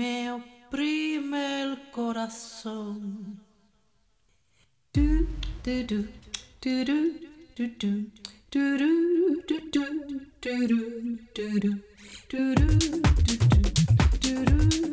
me oprime el corazón. Do, do, do, do, do, do, do. Do do do do do do do do do do do do do do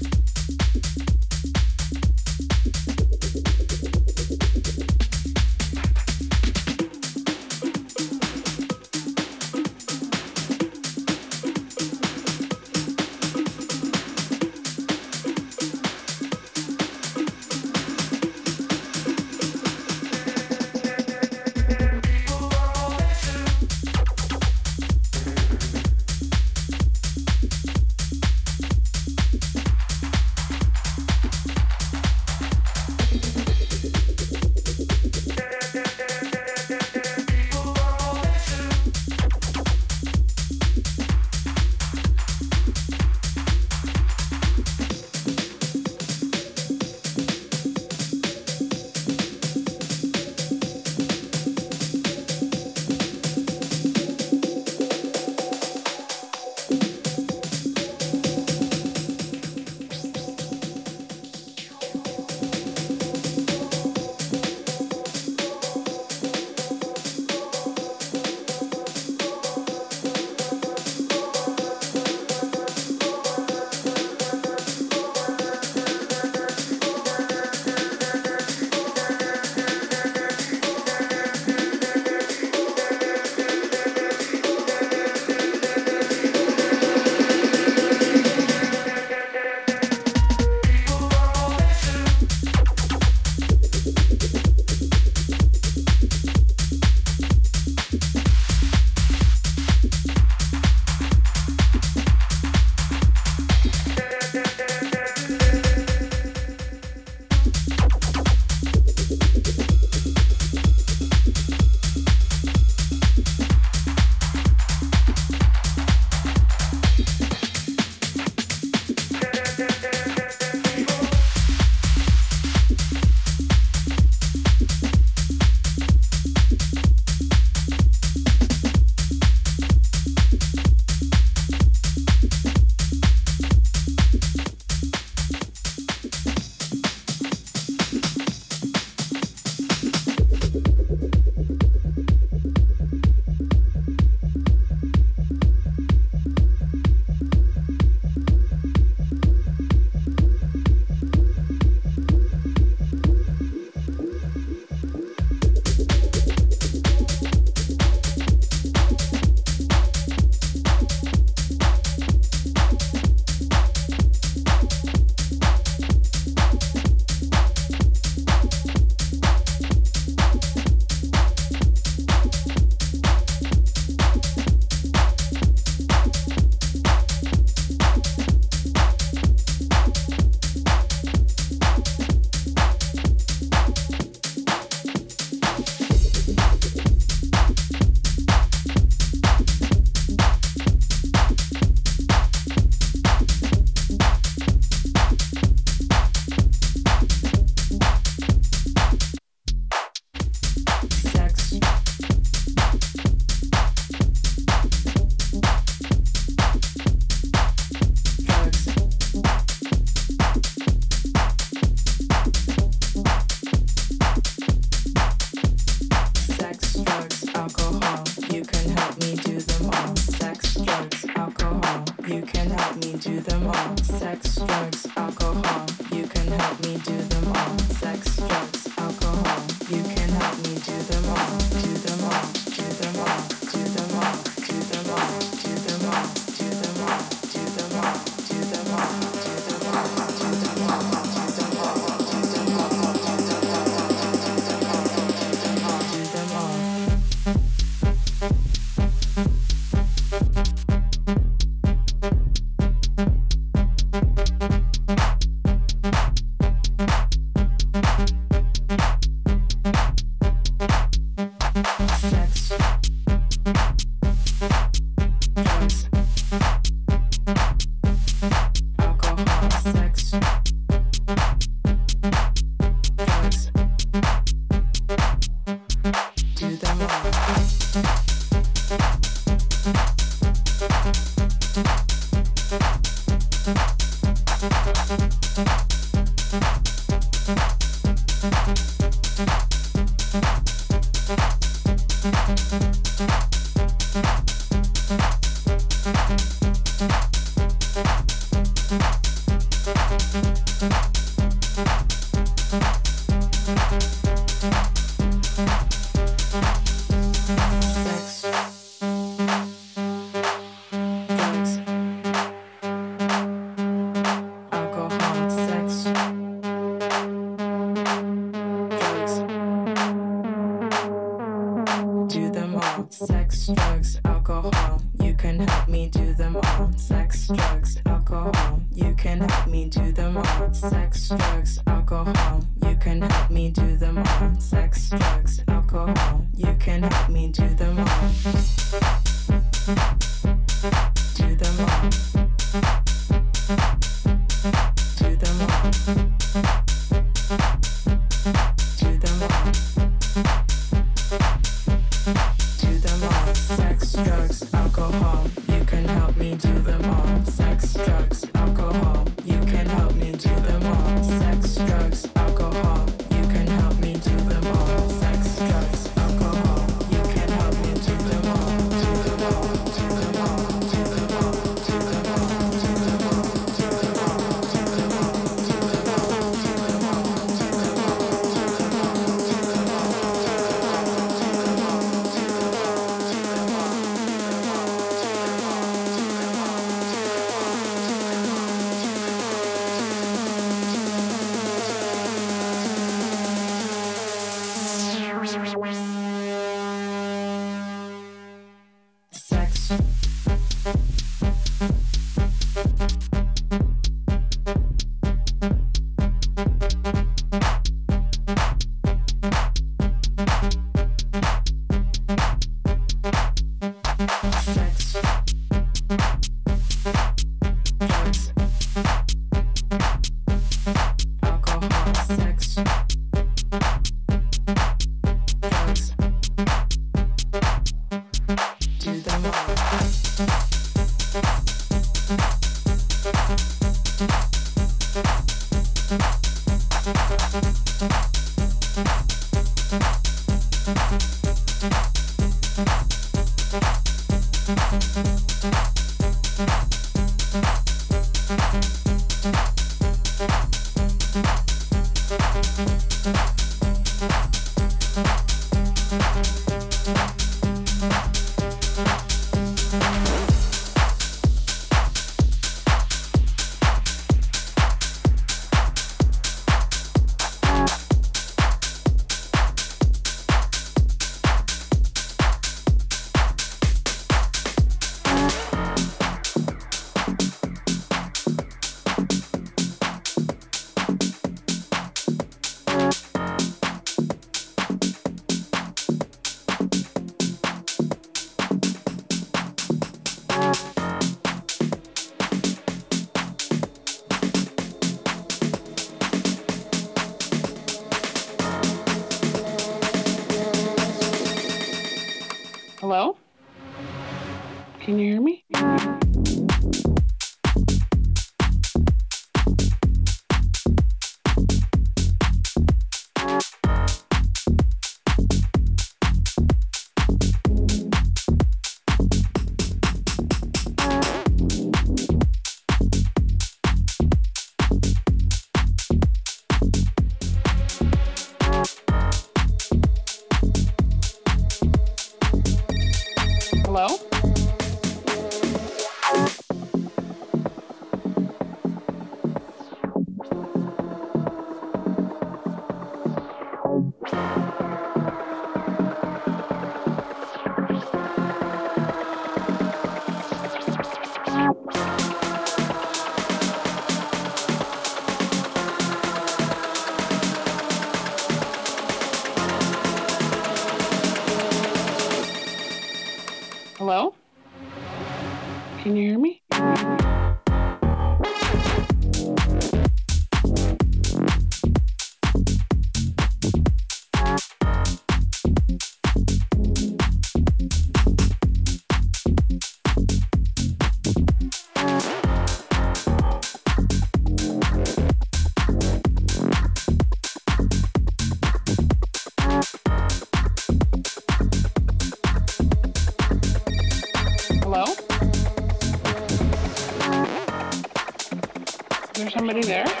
somebody there?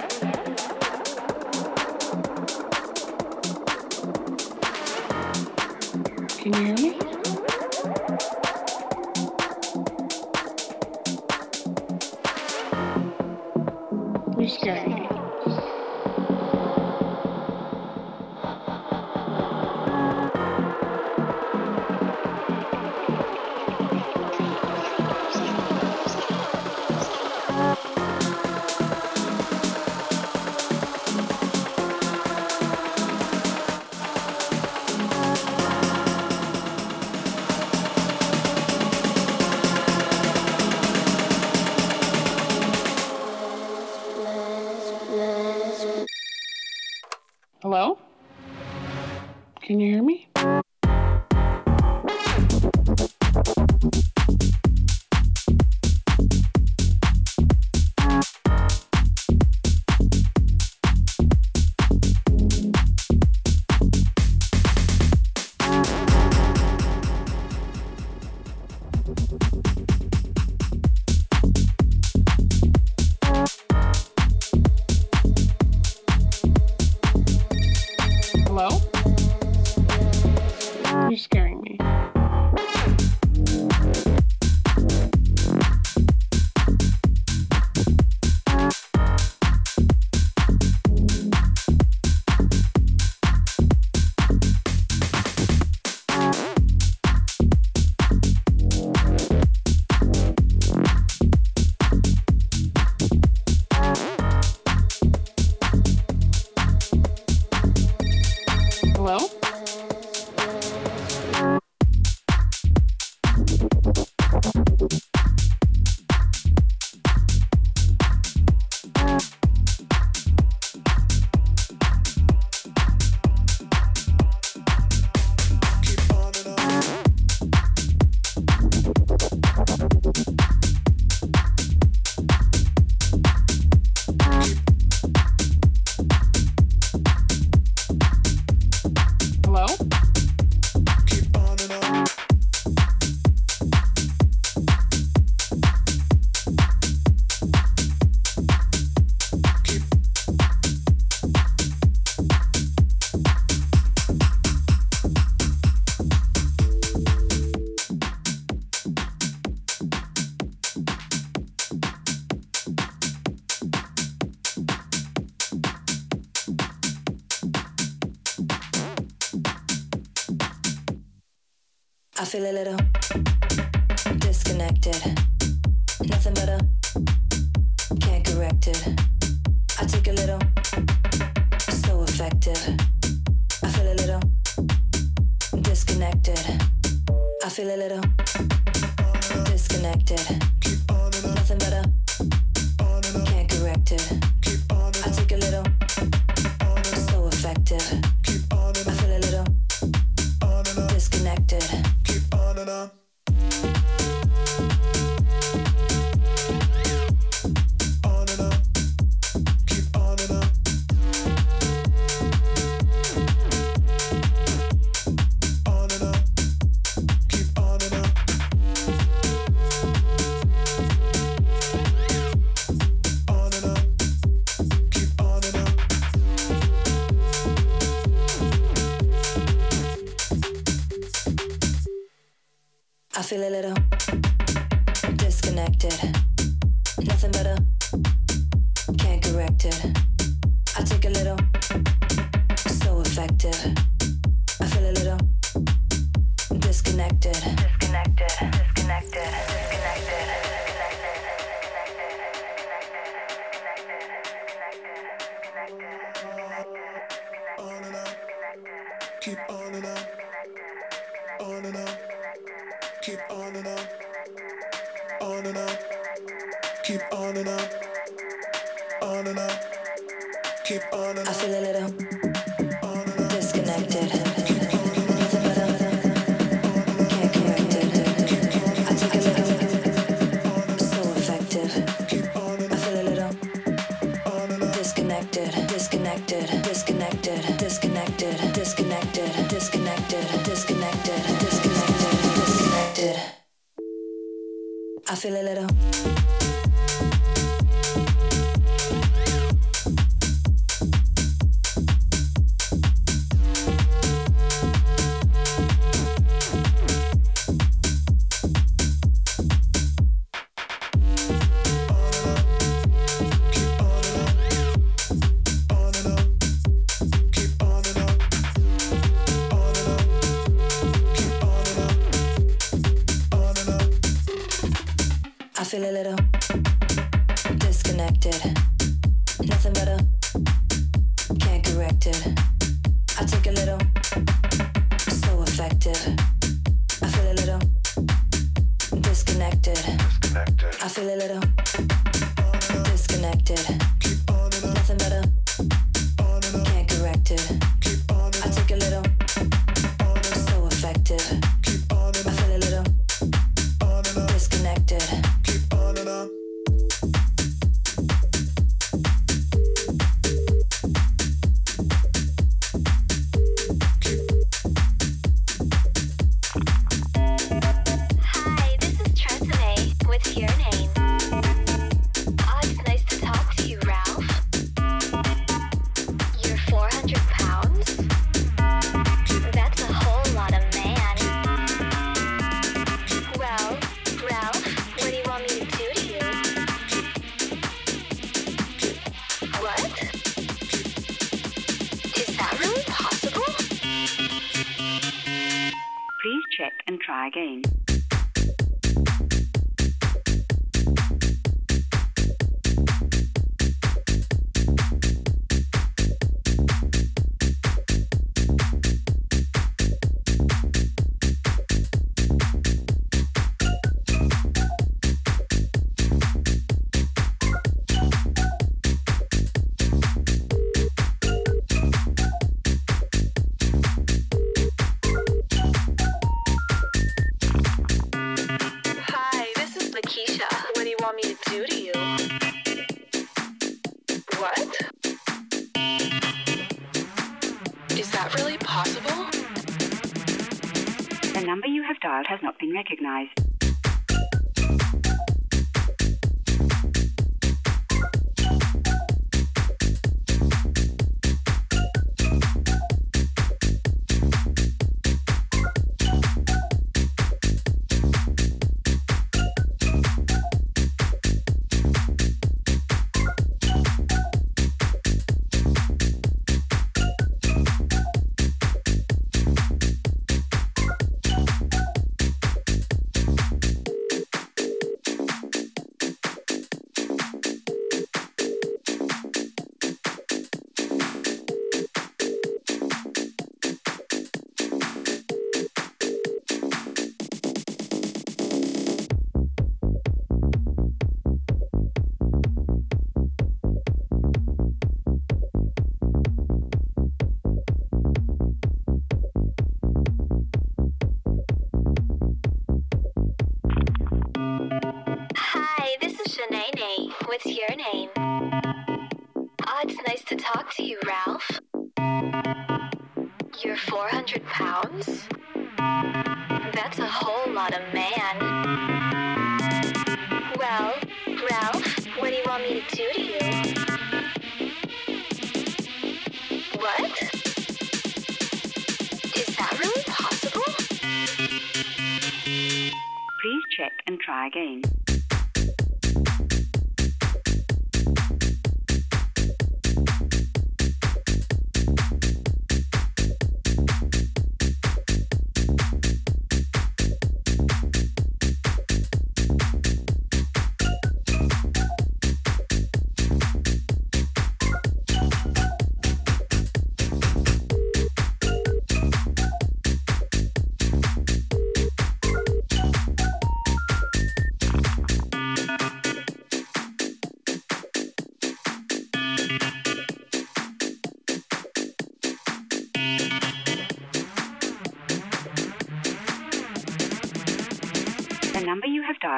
Feel a little little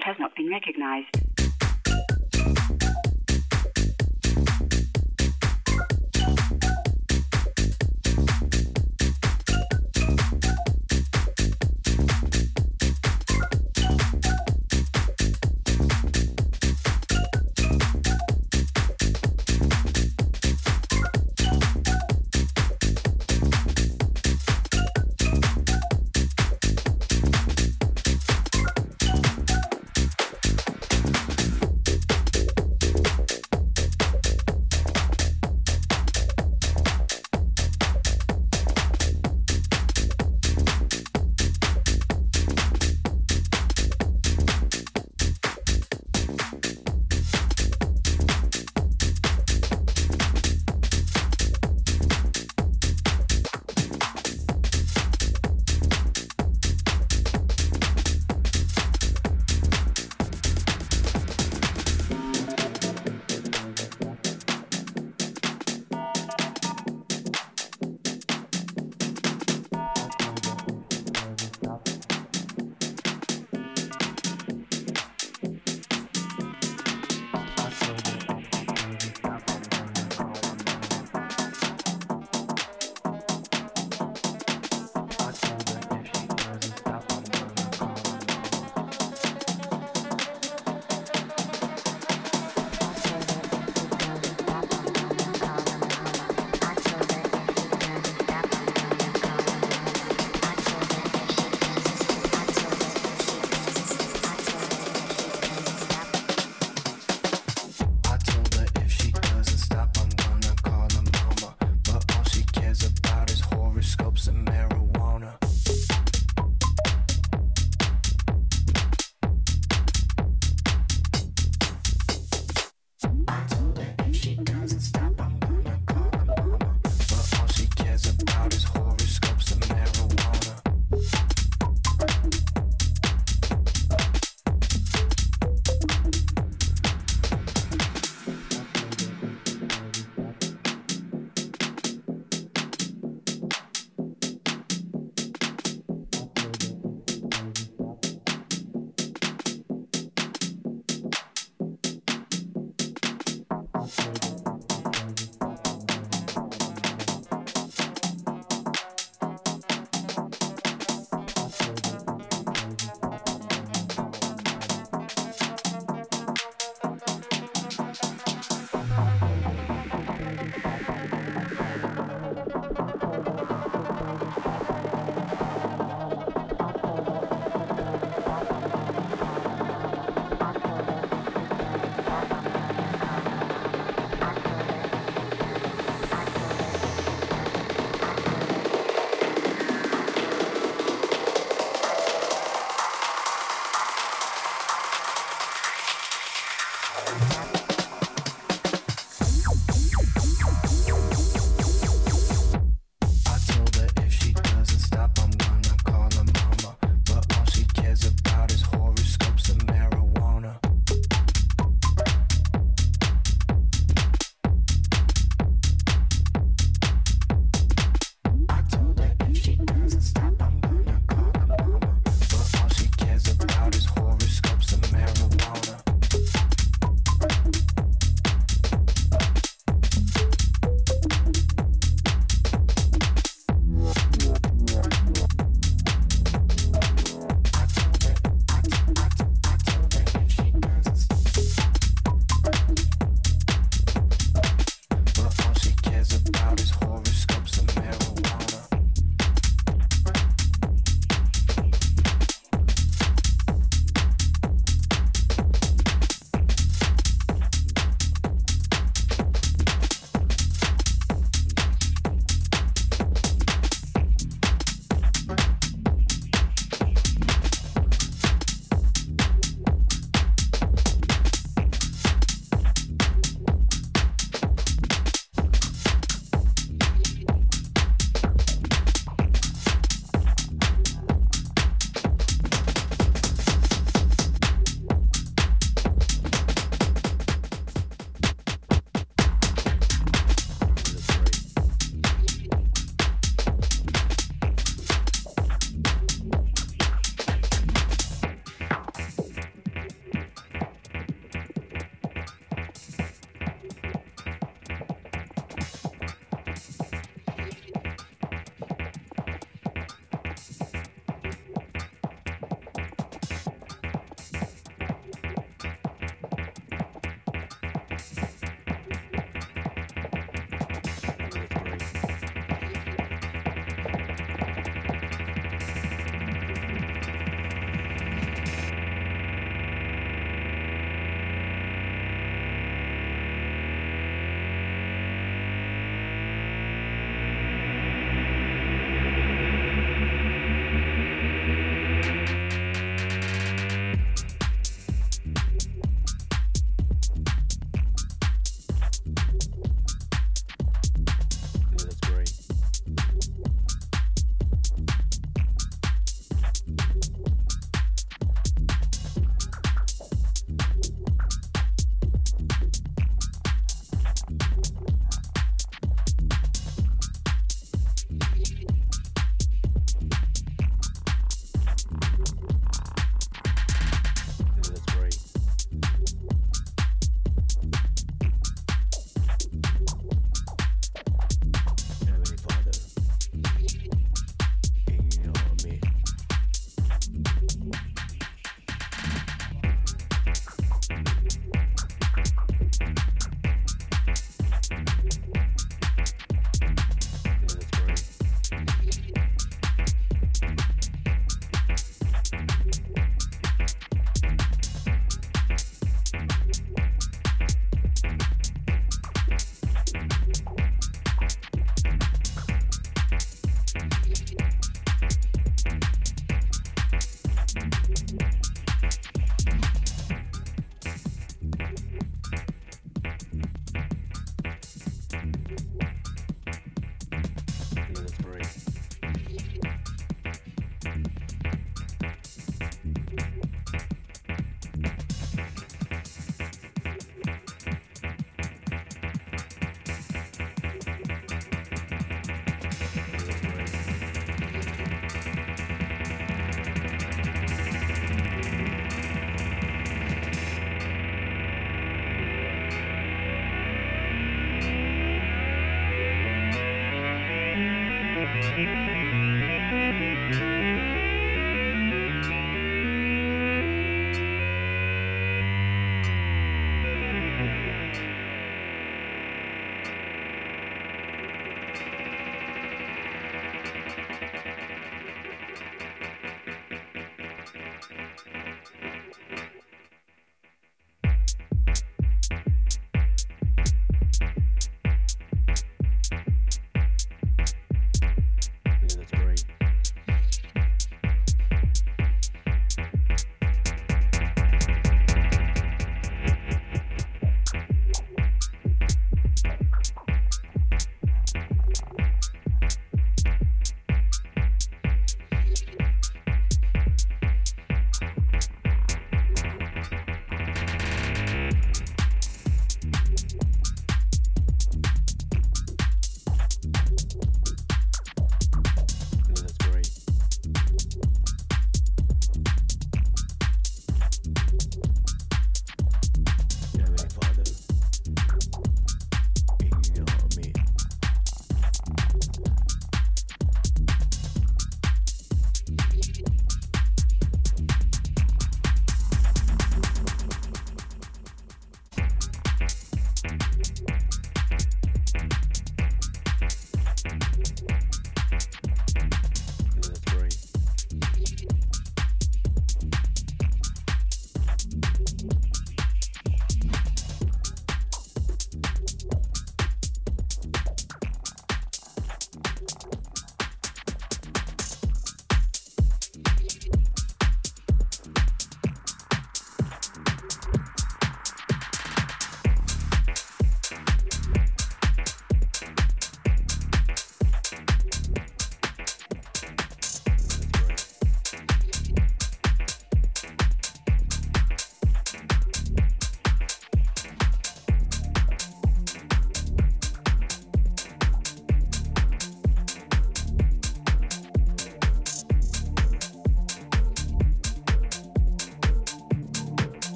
child has not been recognized.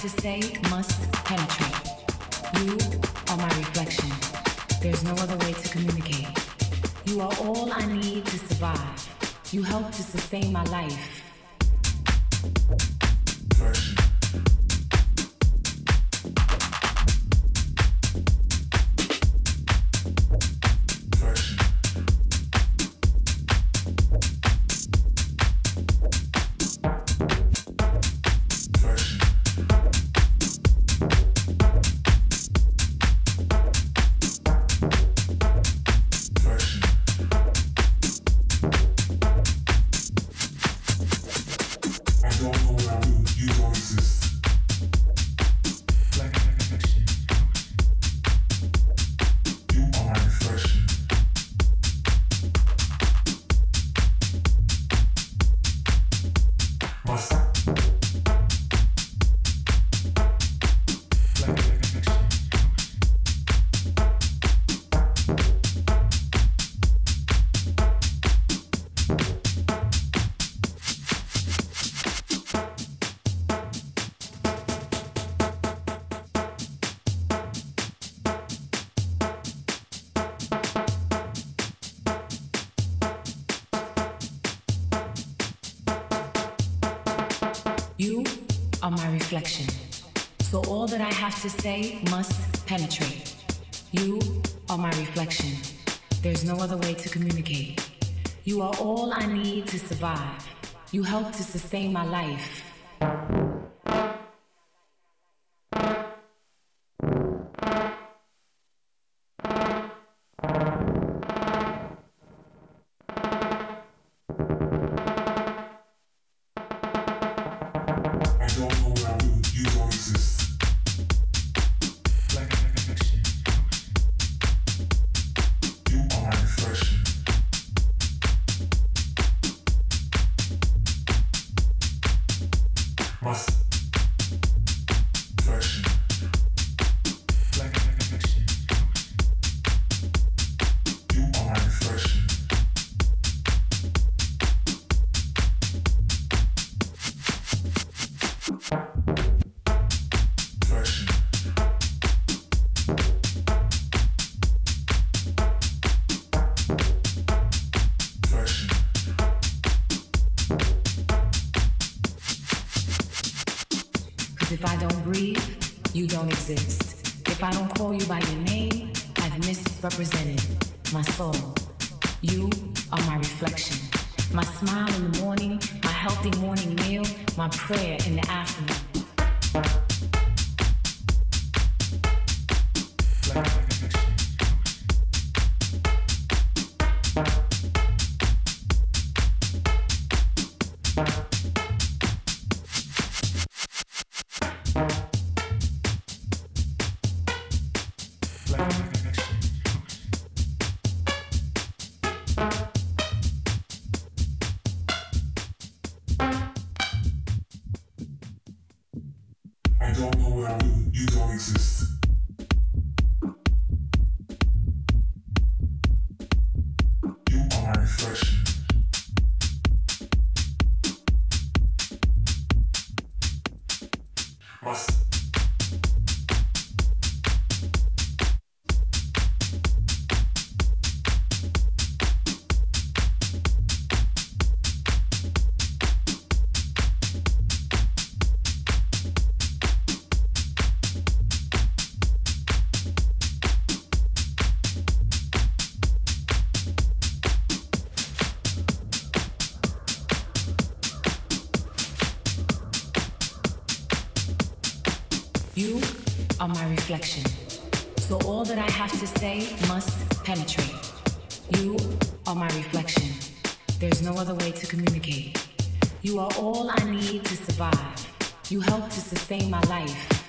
To say must penetrate. You are my reflection. There's no other way to communicate. You are all I need to survive. You help to sustain my life. Reflection. So all that I have to say must penetrate. You are my reflection. There's no other way to communicate. You are all I need to survive. You help to sustain my life. Reflection. So all that I have to say must penetrate. You are my reflection. There's no other way to communicate. You are all I need to survive. You help to sustain my life.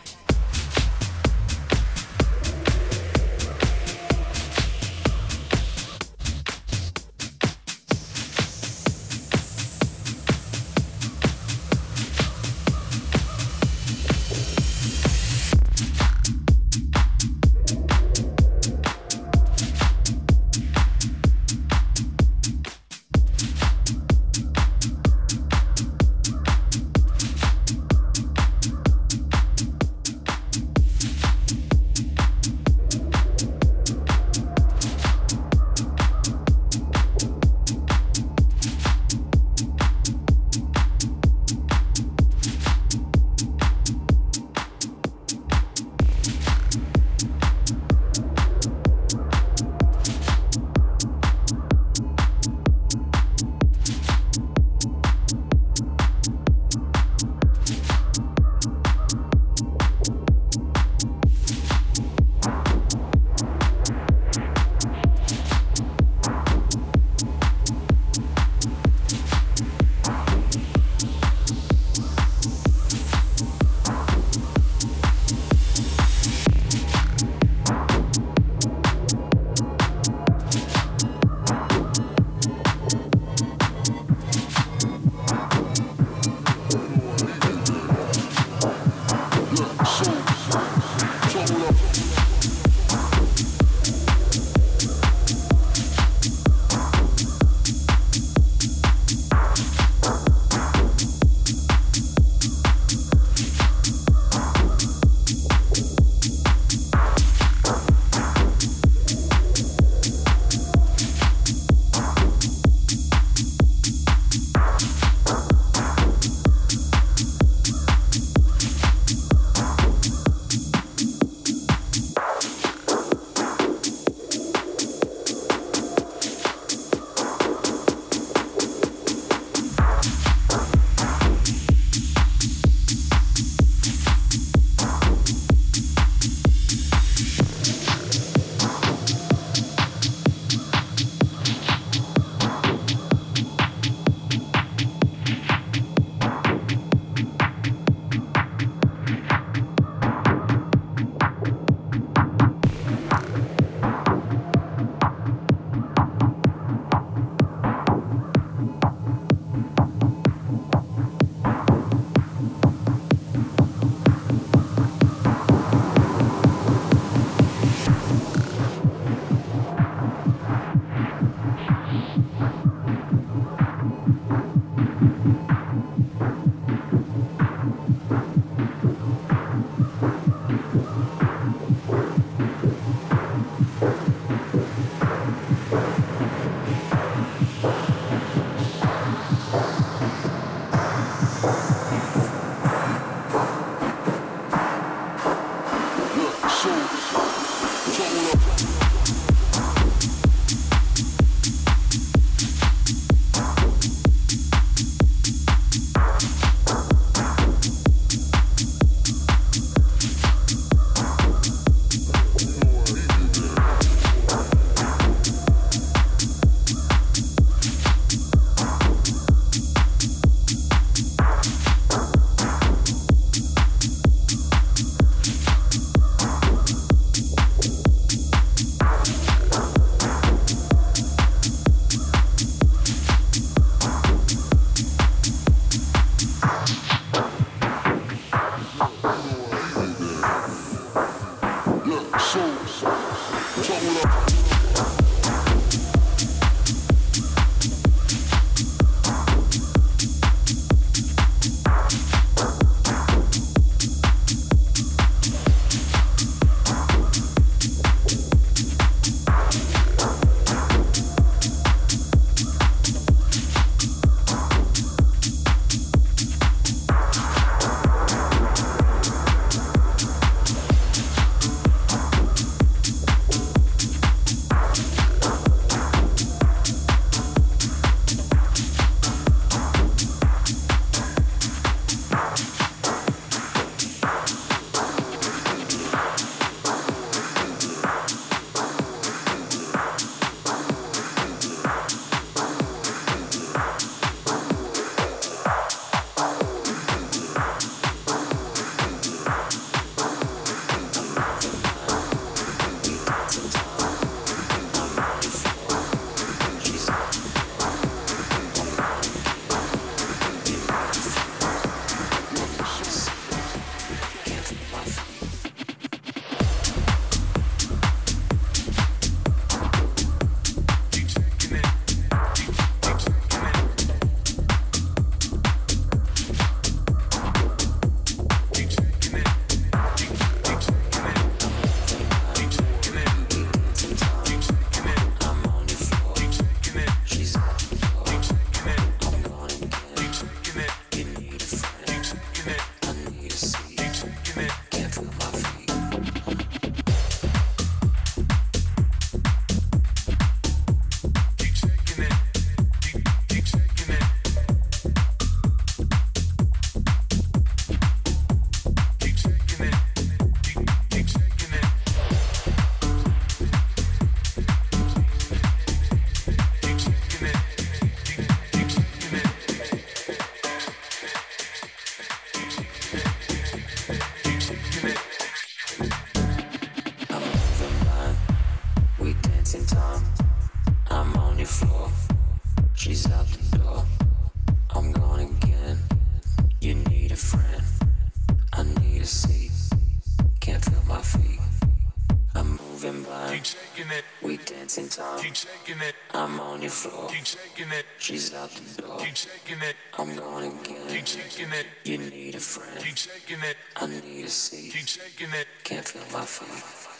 taking it. She's out the door. Keep shaking it. I'm gone again. Keep shaking it. You need a friend. Keep shaking it. I need a seat. Keep shaking it. Can't feel my feet.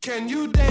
Can you dance?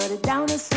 shut it down and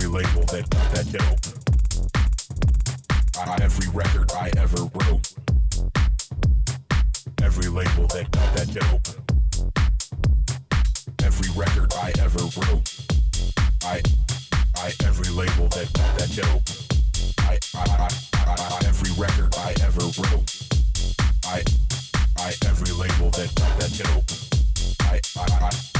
every label that that dope. I, uh, every record I ever wrote. Every label that that dope. Every record I ever wrote. I I every label that that dope. I I I, I every record I ever wrote. I I every label that that dope. I I I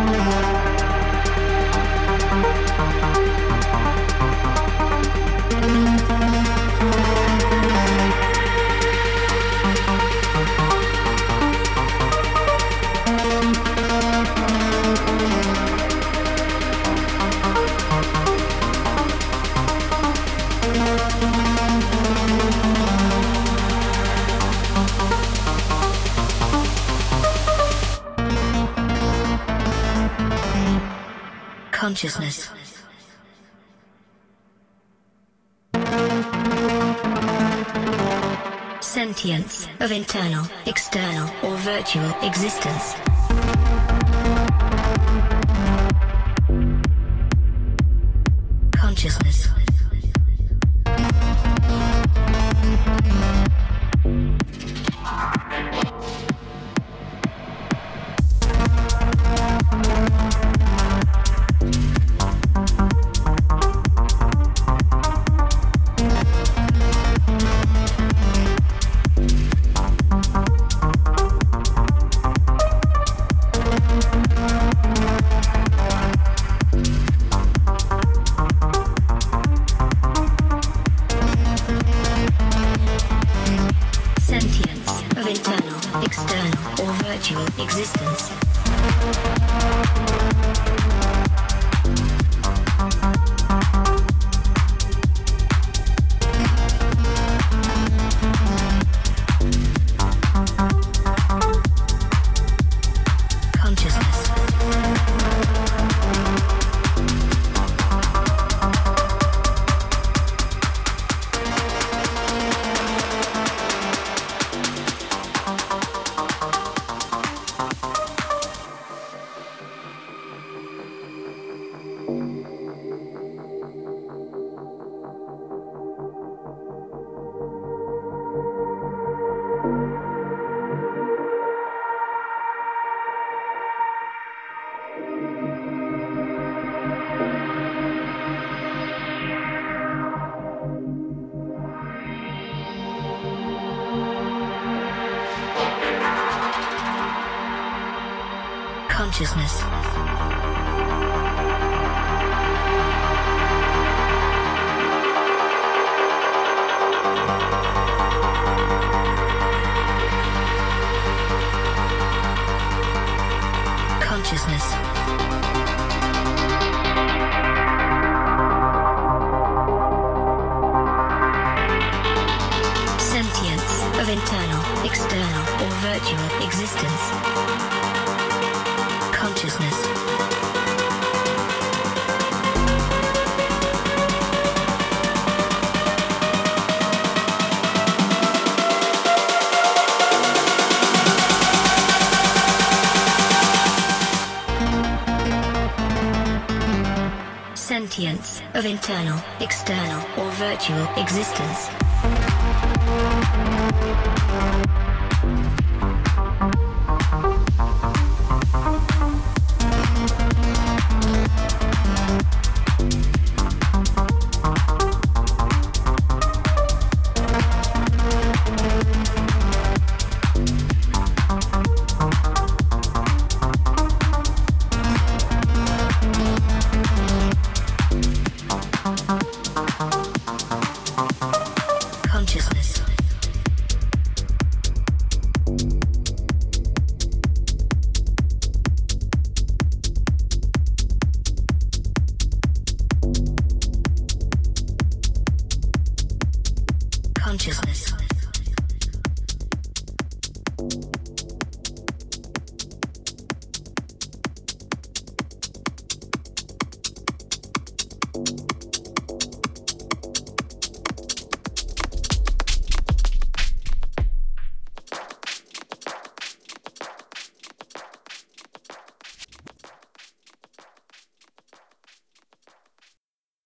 Existence. Consciousness. Internal, external, or virtual existence.